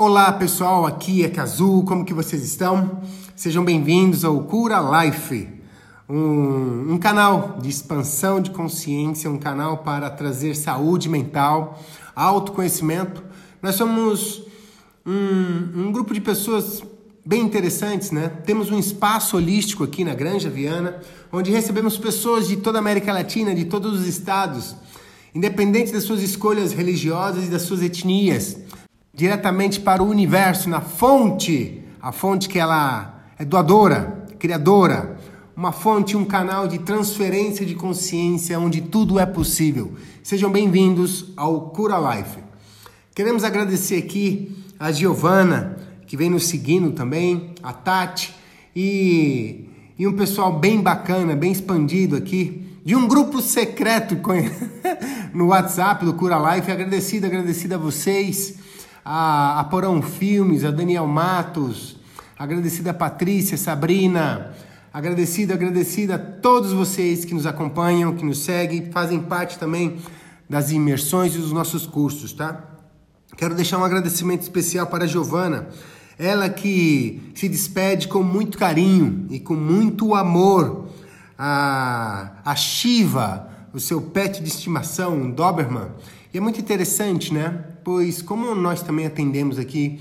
Olá pessoal, aqui é Kazu, como que vocês estão? Sejam bem-vindos ao Cura Life, um, um, canal de expansão de consciência, um canal para trazer saúde mental, autoconhecimento. Nós somos um, um grupo de pessoas bem interessantes, né? Temos um espaço holístico aqui na Granja Viana, onde recebemos pessoas de toda a América Latina, de todos os estados, independente das suas escolhas religiosas e das suas etnias diretamente para o universo, na fonte, a fonte que ela é doadora, criadora, uma fonte, um canal de transferência de consciência onde tudo é possível. Sejam bem-vindos ao Cura Life. Queremos agradecer aqui a Giovana, que vem nos seguindo também, a Tati e, e um pessoal bem bacana, bem expandido aqui, de um grupo secreto no WhatsApp do Cura Life. Agradecido, agradecido a vocês a, a Porão Filmes, a Daniel Matos, agradecida a Patrícia, Sabrina, agradecido, agradecida a todos vocês que nos acompanham, que nos seguem, fazem parte também das imersões e dos nossos cursos, tá? Quero deixar um agradecimento especial para a Giovana, ela que se despede com muito carinho e com muito amor a, a Shiva, o seu pet de estimação, um Doberman. E é muito interessante, né? Pois como nós também atendemos aqui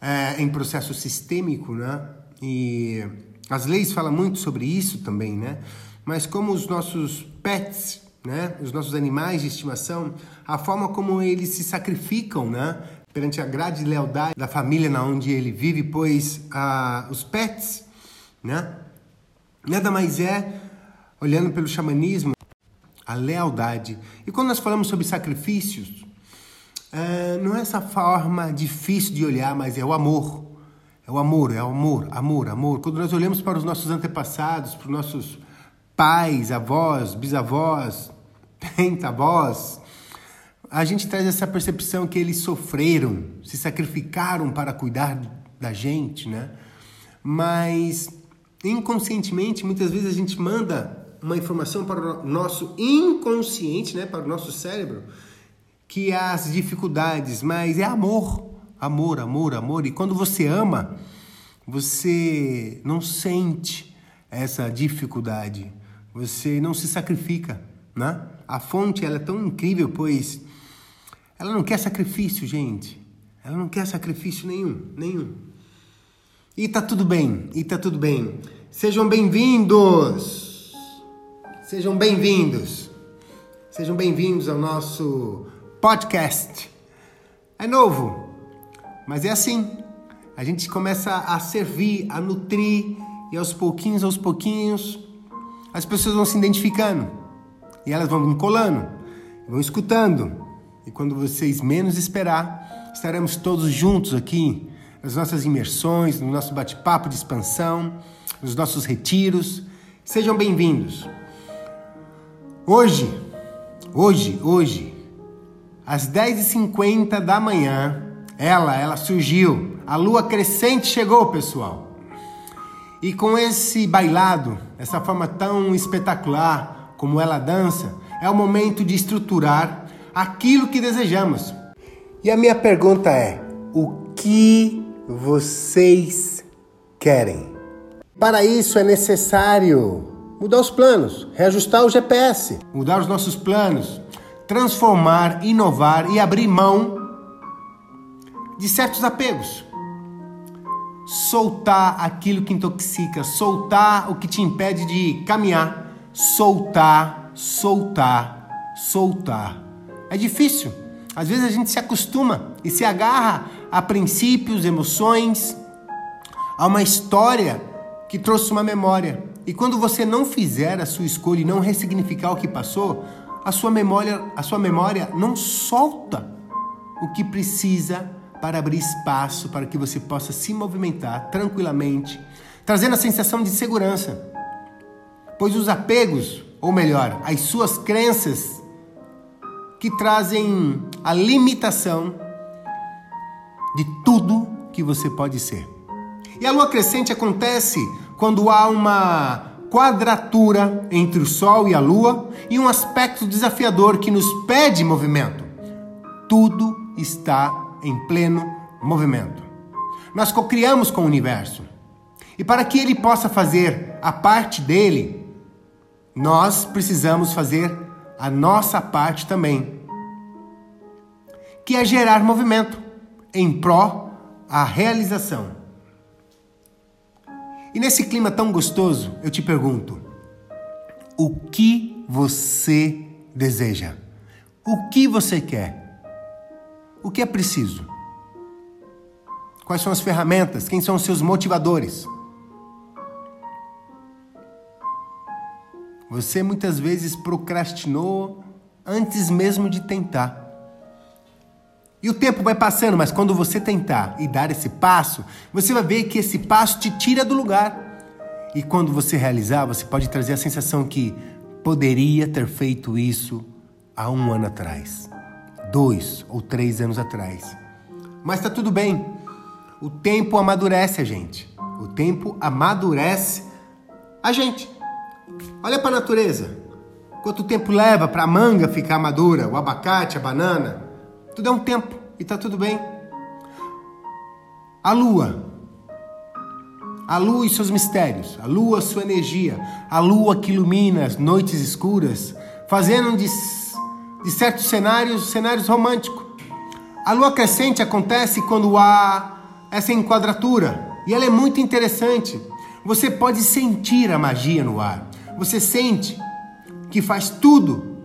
é, em processo sistêmico, né? E as leis falam muito sobre isso também, né? Mas como os nossos pets, né? Os nossos animais de estimação, a forma como eles se sacrificam, né? Perante a grade de lealdade da família na onde ele vive, pois ah, os pets, né? Nada mais é, olhando pelo xamanismo, a lealdade. E quando nós falamos sobre sacrifícios, é, não é essa forma difícil de olhar, mas é o amor. É o amor, é o amor, amor, amor. Quando nós olhamos para os nossos antepassados, para os nossos pais, avós, bisavós, avós, a gente traz essa percepção que eles sofreram, se sacrificaram para cuidar da gente, né? Mas inconscientemente, muitas vezes a gente manda uma informação para o nosso inconsciente, né, para o nosso cérebro, que é as dificuldades, mas é amor, amor, amor, amor. E quando você ama, você não sente essa dificuldade, você não se sacrifica, né? A fonte ela é tão incrível, pois ela não quer sacrifício, gente. Ela não quer sacrifício nenhum, nenhum. E tá tudo bem, e tá tudo bem. Sejam bem-vindos. Sejam bem-vindos. Sejam bem-vindos ao nosso podcast. É novo, mas é assim. A gente começa a servir, a nutrir e aos pouquinhos, aos pouquinhos, as pessoas vão se identificando e elas vão colando, vão escutando. E quando vocês menos esperar, estaremos todos juntos aqui nas nossas imersões, no nosso bate-papo de expansão, nos nossos retiros. Sejam bem-vindos. Hoje, hoje, hoje, às 10h50 da manhã, ela, ela surgiu. A lua crescente chegou, pessoal. E com esse bailado, essa forma tão espetacular como ela dança, é o momento de estruturar aquilo que desejamos. E a minha pergunta é: o que vocês querem? Para isso é necessário mudar os planos, reajustar o GPS, mudar os nossos planos, transformar, inovar e abrir mão de certos apegos. Soltar aquilo que intoxica, soltar o que te impede de caminhar, soltar, soltar, soltar. É difícil. Às vezes a gente se acostuma e se agarra a princípios, emoções, a uma história que trouxe uma memória. E quando você não fizer a sua escolha e não ressignificar o que passou, a sua memória, a sua memória não solta o que precisa para abrir espaço para que você possa se movimentar tranquilamente, trazendo a sensação de segurança. Pois os apegos, ou melhor, as suas crenças, que trazem a limitação de tudo que você pode ser. E a lua crescente acontece quando há uma quadratura entre o Sol e a Lua e um aspecto desafiador que nos pede movimento. Tudo está em pleno movimento. Nós cocriamos com o universo. E para que ele possa fazer a parte dele, nós precisamos fazer a nossa parte também, que é gerar movimento em pró a realização. E nesse clima tão gostoso, eu te pergunto: o que você deseja? O que você quer? O que é preciso? Quais são as ferramentas? Quem são os seus motivadores? Você muitas vezes procrastinou antes mesmo de tentar. E o tempo vai passando, mas quando você tentar e dar esse passo, você vai ver que esse passo te tira do lugar. E quando você realizar, você pode trazer a sensação que poderia ter feito isso há um ano atrás, dois ou três anos atrás. Mas está tudo bem. O tempo amadurece a gente. O tempo amadurece a gente. Olha para a natureza. Quanto tempo leva para a manga ficar madura, o abacate, a banana? Tudo é um tempo e está tudo bem. A lua. A lua e seus mistérios, a lua, sua energia, a lua que ilumina as noites escuras, fazendo de, de certos cenários cenários românticos. A lua crescente acontece quando há essa enquadratura e ela é muito interessante. Você pode sentir a magia no ar. Você sente que faz tudo,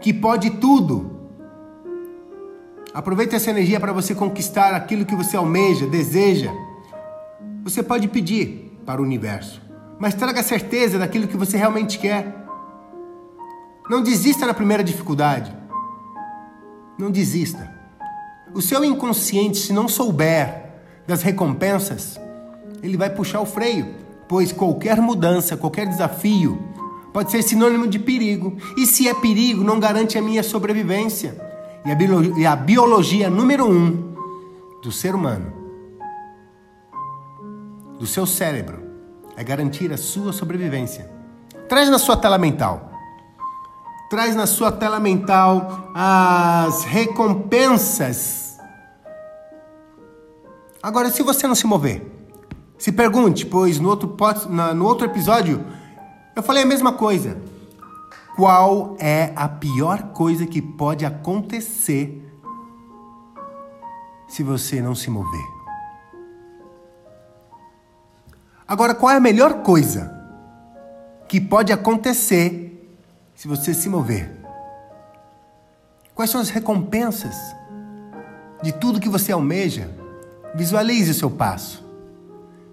que pode tudo, Aproveite essa energia para você conquistar aquilo que você almeja, deseja. Você pode pedir para o universo, mas traga a certeza daquilo que você realmente quer. Não desista na primeira dificuldade. Não desista. O seu inconsciente, se não souber das recompensas, ele vai puxar o freio, pois qualquer mudança, qualquer desafio pode ser sinônimo de perigo. E se é perigo, não garante a minha sobrevivência e a, biologia, e a biologia número um do ser humano, do seu cérebro, é garantir a sua sobrevivência. Traz na sua tela mental. Traz na sua tela mental as recompensas. Agora, se você não se mover, se pergunte, pois no outro, no outro episódio eu falei a mesma coisa. Qual é a pior coisa que pode acontecer se você não se mover? Agora, qual é a melhor coisa que pode acontecer se você se mover? Quais são as recompensas de tudo que você almeja? Visualize o seu passo.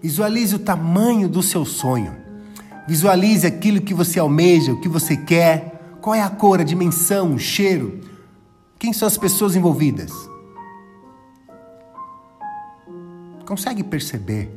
Visualize o tamanho do seu sonho. Visualize aquilo que você almeja, o que você quer. Qual é a cor, a dimensão, o cheiro? Quem são as pessoas envolvidas? Consegue perceber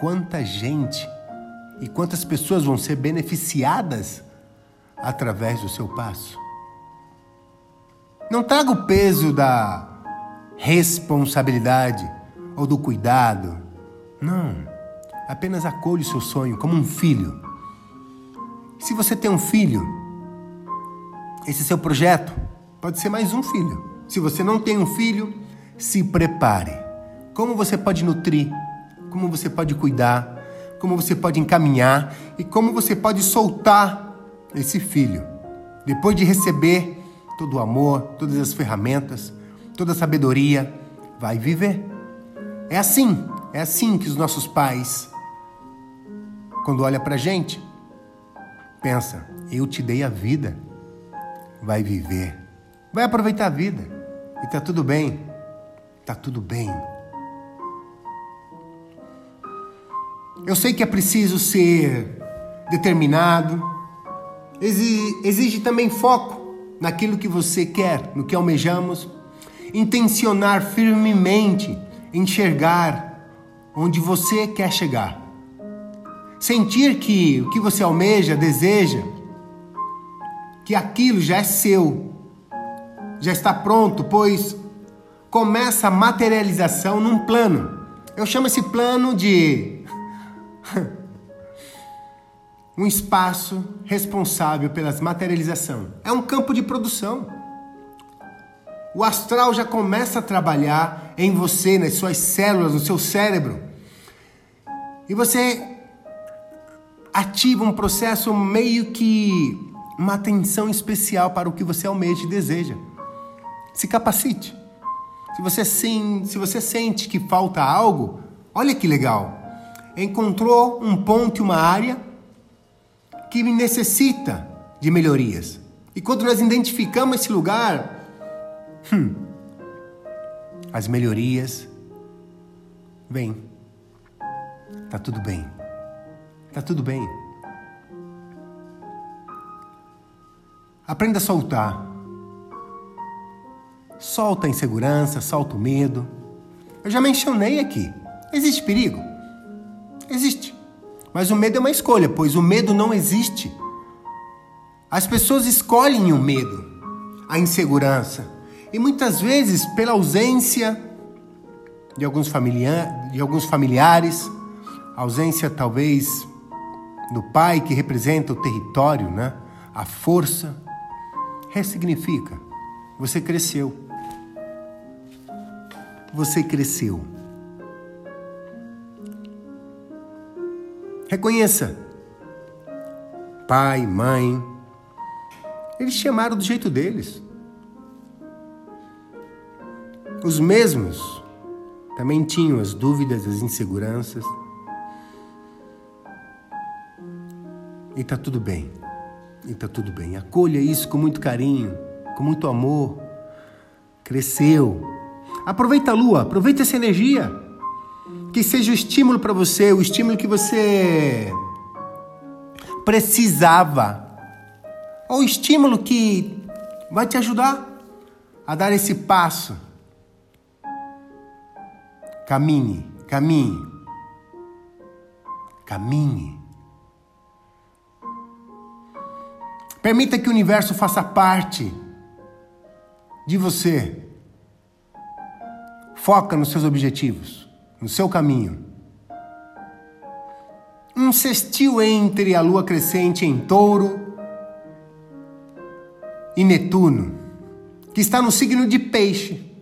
quanta gente e quantas pessoas vão ser beneficiadas através do seu passo? Não traga o peso da responsabilidade ou do cuidado. Não. Apenas acolhe o seu sonho como um filho. Se você tem um filho, esse seu projeto pode ser mais um filho. Se você não tem um filho, se prepare. Como você pode nutrir, como você pode cuidar, como você pode encaminhar e como você pode soltar esse filho. Depois de receber todo o amor, todas as ferramentas, toda a sabedoria, vai viver. É assim, é assim que os nossos pais quando olha para gente, pensa: eu te dei a vida, vai viver, vai aproveitar a vida. E tá tudo bem, tá tudo bem. Eu sei que é preciso ser determinado, exige também foco naquilo que você quer, no que almejamos, intencionar firmemente, enxergar onde você quer chegar. Sentir que o que você almeja, deseja, que aquilo já é seu, já está pronto, pois começa a materialização num plano. Eu chamo esse plano de um espaço responsável pelas materialização. É um campo de produção. O astral já começa a trabalhar em você, nas suas células, no seu cérebro. E você ativa um processo meio que uma atenção especial para o que você almeja e deseja. Se capacite. Se você, sim, se você sente que falta algo, olha que legal. Encontrou um ponto e uma área que necessita de melhorias. E quando nós identificamos esse lugar, hum, as melhorias vêm. Tá tudo bem. Tá tudo bem. Aprenda a soltar. Solta a insegurança, solta o medo. Eu já mencionei aqui. Existe perigo? Existe. Mas o medo é uma escolha, pois o medo não existe. As pessoas escolhem o medo, a insegurança. E muitas vezes, pela ausência de alguns, de alguns familiares, ausência talvez do pai que representa o território, né? a força, ressignifica. Você cresceu. Você cresceu. Reconheça. Pai, mãe, eles chamaram do jeito deles. Os mesmos também tinham as dúvidas, as inseguranças. E tá tudo bem. E tá tudo bem. Acolha isso com muito carinho, com muito amor. Cresceu. Aproveita a lua, aproveita essa energia. Que seja o estímulo para você, o estímulo que você precisava. Ou o estímulo que vai te ajudar a dar esse passo. Caminhe, caminhe. Caminhe. Permita que o universo faça parte de você. Foca nos seus objetivos, no seu caminho. Um sextil entre a lua crescente em touro e Netuno, que está no signo de Peixe,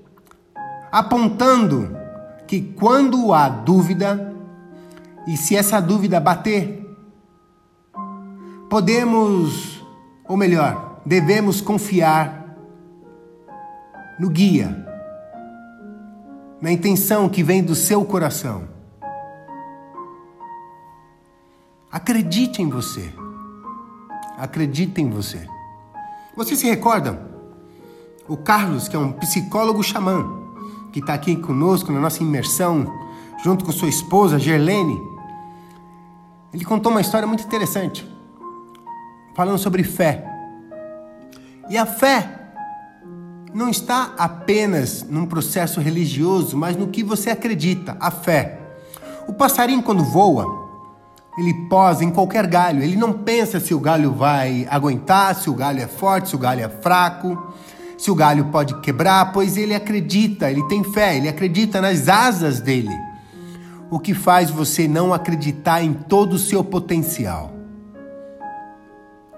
apontando que quando há dúvida, e se essa dúvida bater, podemos ou melhor, devemos confiar no guia, na intenção que vem do seu coração. Acredite em você. Acredite em você. Você se recorda? O Carlos, que é um psicólogo xamã, que está aqui conosco na nossa imersão, junto com sua esposa, Gerlene, ele contou uma história muito interessante falando sobre fé. E a fé não está apenas num processo religioso, mas no que você acredita, a fé. O passarinho, quando voa, ele posa em qualquer galho, ele não pensa se o galho vai aguentar, se o galho é forte, se o galho é fraco, se o galho pode quebrar, pois ele acredita, ele tem fé, ele acredita nas asas dele. O que faz você não acreditar em todo o seu potencial?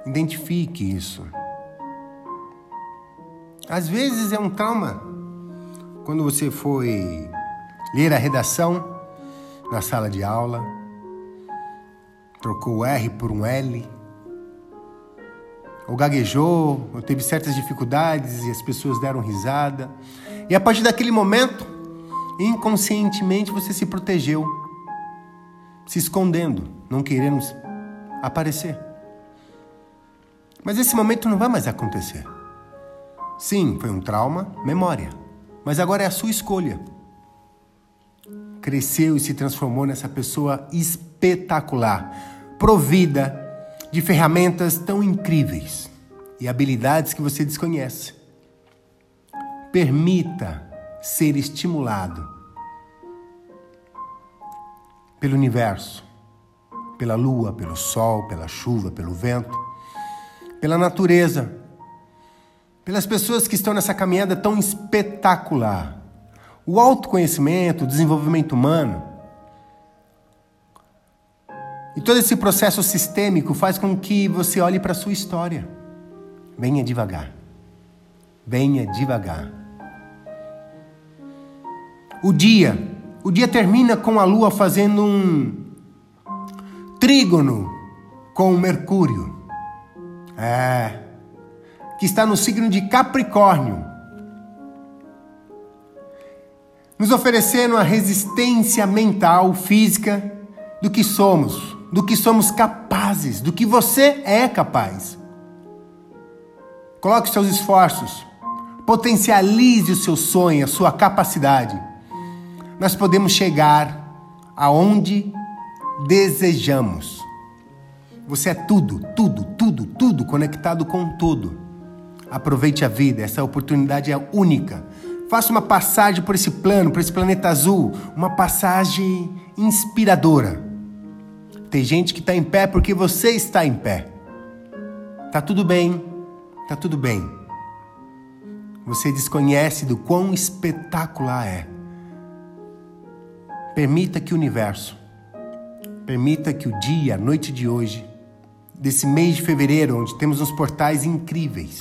Identifique isso. Às vezes é um trauma. Quando você foi ler a redação na sala de aula, trocou o R por um L, ou gaguejou, ou teve certas dificuldades e as pessoas deram risada. E a partir daquele momento, inconscientemente você se protegeu, se escondendo, não querendo aparecer. Mas esse momento não vai mais acontecer. Sim, foi um trauma, memória. Mas agora é a sua escolha. Cresceu e se transformou nessa pessoa espetacular, provida de ferramentas tão incríveis e habilidades que você desconhece. Permita ser estimulado pelo universo, pela lua, pelo sol, pela chuva, pelo vento pela natureza, pelas pessoas que estão nessa caminhada tão espetacular. O autoconhecimento, o desenvolvimento humano e todo esse processo sistêmico faz com que você olhe para a sua história. Venha devagar. Venha devagar. o dia. O dia termina com a lua fazendo um trígono com o Mercúrio. É. Que está no signo de Capricórnio. Nos oferecendo a resistência mental, física do que somos, do que somos capazes, do que você é capaz. Coloque seus esforços, potencialize o seu sonho, a sua capacidade. Nós podemos chegar aonde desejamos. Você é tudo, tudo, tudo, tudo conectado com tudo. Aproveite a vida, essa oportunidade é única. Faça uma passagem por esse plano, por esse planeta azul, uma passagem inspiradora. Tem gente que está em pé porque você está em pé. Tá tudo bem, tá tudo bem. Você desconhece do quão espetacular é. Permita que o universo Permita que o dia, a noite de hoje, desse mês de fevereiro, onde temos uns portais incríveis,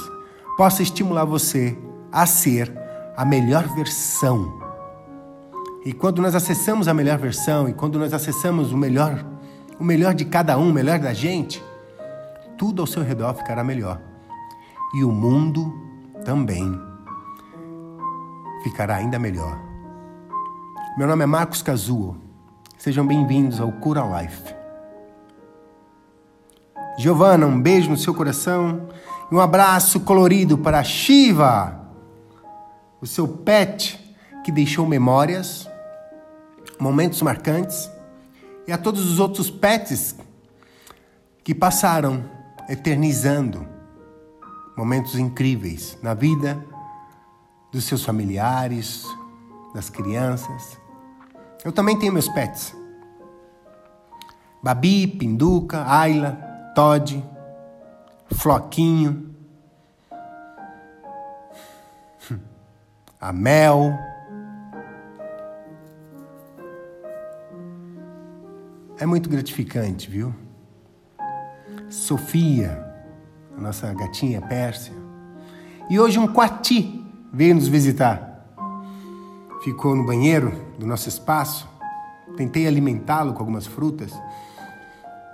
possa estimular você a ser a melhor versão. E quando nós acessamos a melhor versão e quando nós acessamos o melhor, o melhor de cada um, o melhor da gente, tudo ao seu redor ficará melhor. E o mundo também ficará ainda melhor. Meu nome é Marcos Cazuo. Sejam bem-vindos ao Cura Life. Giovana, um beijo no seu coração e um abraço colorido para Shiva, o seu pet que deixou memórias, momentos marcantes, e a todos os outros pets que passaram eternizando momentos incríveis na vida dos seus familiares, das crianças eu também tenho meus pets. Babi, Pinduca, Ayla, Todd, Floquinho, a Mel. É muito gratificante, viu? Sofia, a nossa gatinha Pérsia. E hoje um coati veio nos visitar ficou no banheiro do nosso espaço. Tentei alimentá-lo com algumas frutas.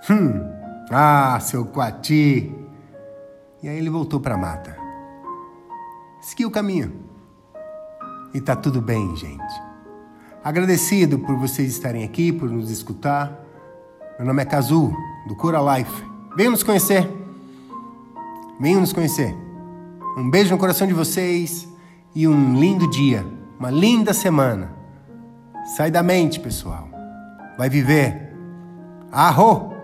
Hum, ah, seu coati! E aí ele voltou para a mata. Seguiu o caminho. E tá tudo bem, gente. Agradecido por vocês estarem aqui, por nos escutar. Meu nome é Kazu, do Cura Life. Venham nos conhecer. Venham nos conhecer. Um beijo no coração de vocês e um lindo dia uma linda semana. Sai da mente, pessoal. Vai viver. Arro!